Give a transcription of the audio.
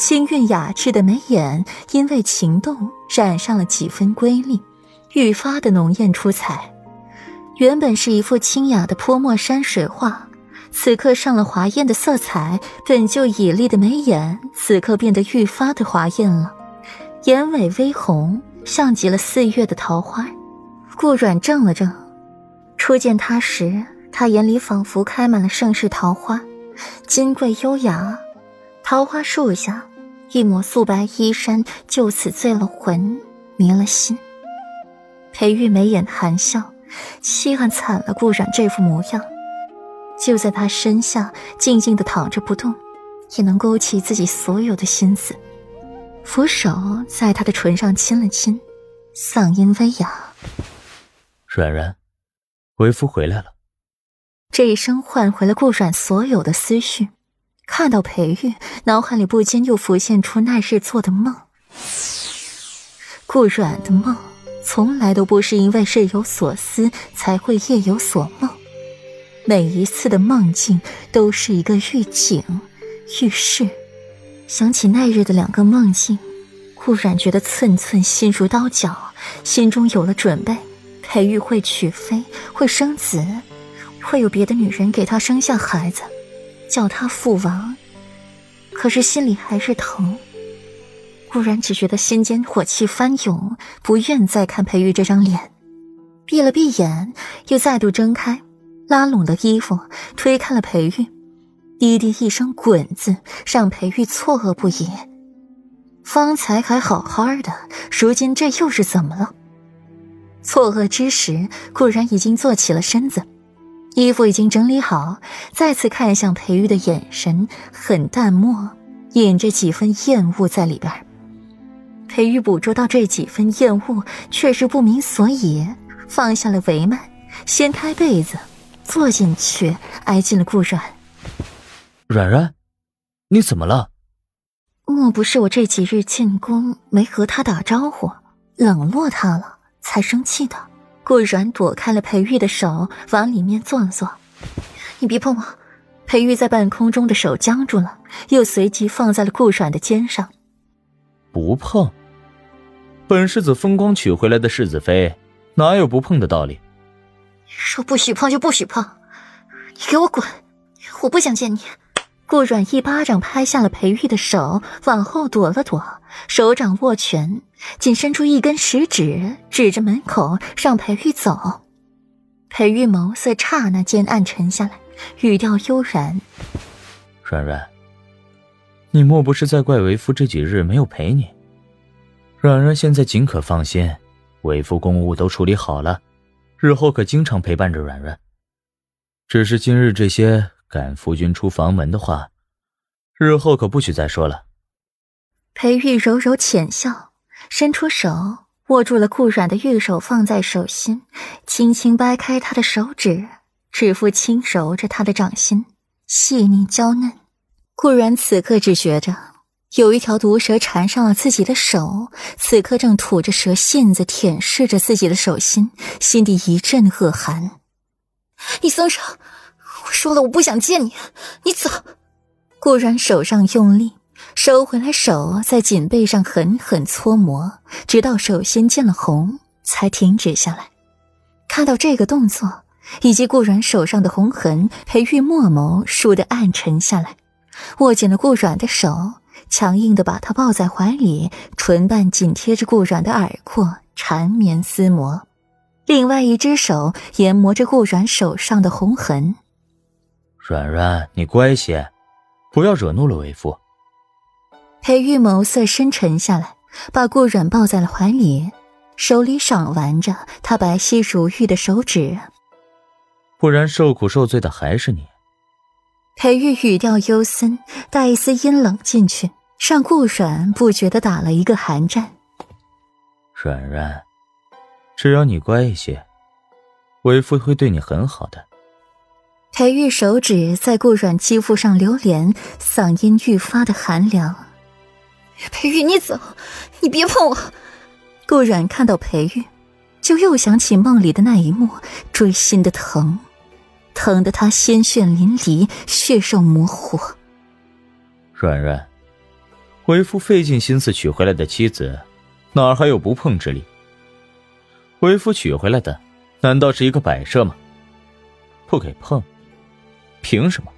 清韵雅致的眉眼因为情动染上了几分瑰丽，愈发的浓艳出彩。原本是一幅清雅的泼墨山水画，此刻上了华艳的色彩，本就绮丽的眉眼此刻变得愈发的华艳了，眼尾微红，像极了四月的桃花。顾阮怔了怔，初见他时，他眼里仿佛开满了盛世桃花，金贵优雅。桃花树下，一抹素白衣衫就此醉了魂，迷了心。裴玉眉眼含笑。稀罕惨了，顾阮这副模样，就在他身下静静的躺着不动，也能勾起自己所有的心思。扶手在他的唇上亲了亲，嗓音微哑：“软软，为夫回来了。”这一声唤回了顾阮所有的思绪，看到裴玉，脑海里不禁又浮现出那日做的梦。顾阮的梦。从来都不是因为日有所思才会夜有所梦，每一次的梦境都是一个预警、预示。想起那日的两个梦境，顾然觉得寸寸心如刀绞，心中有了准备。裴玉会娶妃，会生子，会有别的女人给他生下孩子，叫他父王。可是心里还是疼。忽然只觉得心间火气翻涌，不愿再看裴玉这张脸，闭了闭眼，又再度睁开，拉拢了衣服，推开了裴玉，滴滴一声“滚”字，让裴玉错愕不已。方才还好好的，如今这又是怎么了？错愕之时，固然已经坐起了身子，衣服已经整理好，再次看向裴玉的眼神很淡漠，隐着几分厌恶在里边。裴玉捕捉到这几分厌恶，却是不明所以，放下了帷幔，掀开被子，坐进去，挨近了顾阮。阮阮，你怎么了？莫不是我这几日进宫没和他打招呼，冷落他了，才生气的？顾阮躲开了裴玉的手，往里面坐了坐。你别碰我！裴玉在半空中的手僵住了，又随即放在了顾阮的肩上。不碰。本世子风光娶回来的世子妃，哪有不碰的道理？说不许碰就不许碰，你给我滚！我不想见你。顾阮一巴掌拍下了裴玉的手，往后躲了躲，手掌握拳，仅伸出一根食指，指着门口让裴玉走。裴玉眸色刹那间暗沉下来，语调悠然：“阮阮，你莫不是在怪为夫这几日没有陪你？”阮阮现在尽可放心，为夫公务都处理好了，日后可经常陪伴着阮阮。只是今日这些赶夫君出房门的话，日后可不许再说了。裴玉柔柔浅笑，伸出手握住了顾阮的玉手，放在手心，轻轻掰开他的手指，指腹轻揉着他的掌心，细腻娇嫩。顾阮此刻只觉着。有一条毒蛇缠上了自己的手，此刻正吐着蛇信子舔舐着自己的手心，心底一阵恶寒。你松手！我说了，我不想见你，你走。顾然手上用力收回来手，在颈背上狠狠搓磨，直到手心见了红，才停止下来。看到这个动作以及顾然手上的红痕，裴玉墨眸倏地暗沉下来，握紧了顾软的手。强硬的把他抱在怀里，唇瓣紧贴着顾软的耳廓，缠绵厮磨。另外一只手研磨着顾软手上的红痕。软软，你乖些，不要惹怒了为夫。裴玉眸色深沉下来，把顾软抱在了怀里，手里赏玩着他白皙如玉的手指。不然受苦受罪的还是你。裴玉语调幽森，带一丝阴冷进去，让顾软不觉得打了一个寒战。软软，只要你乖一些，为夫会对你很好的。裴玉手指在顾阮肌肤上流连，嗓音愈发的寒凉。裴玉，你走，你别碰我。顾阮看到裴玉，就又想起梦里的那一幕，锥心的疼。疼得他鲜血淋漓，血肉模糊。软软，为夫费尽心思娶回来的妻子，哪儿还有不碰之理？为夫娶回来的，难道是一个摆设吗？不给碰，凭什么？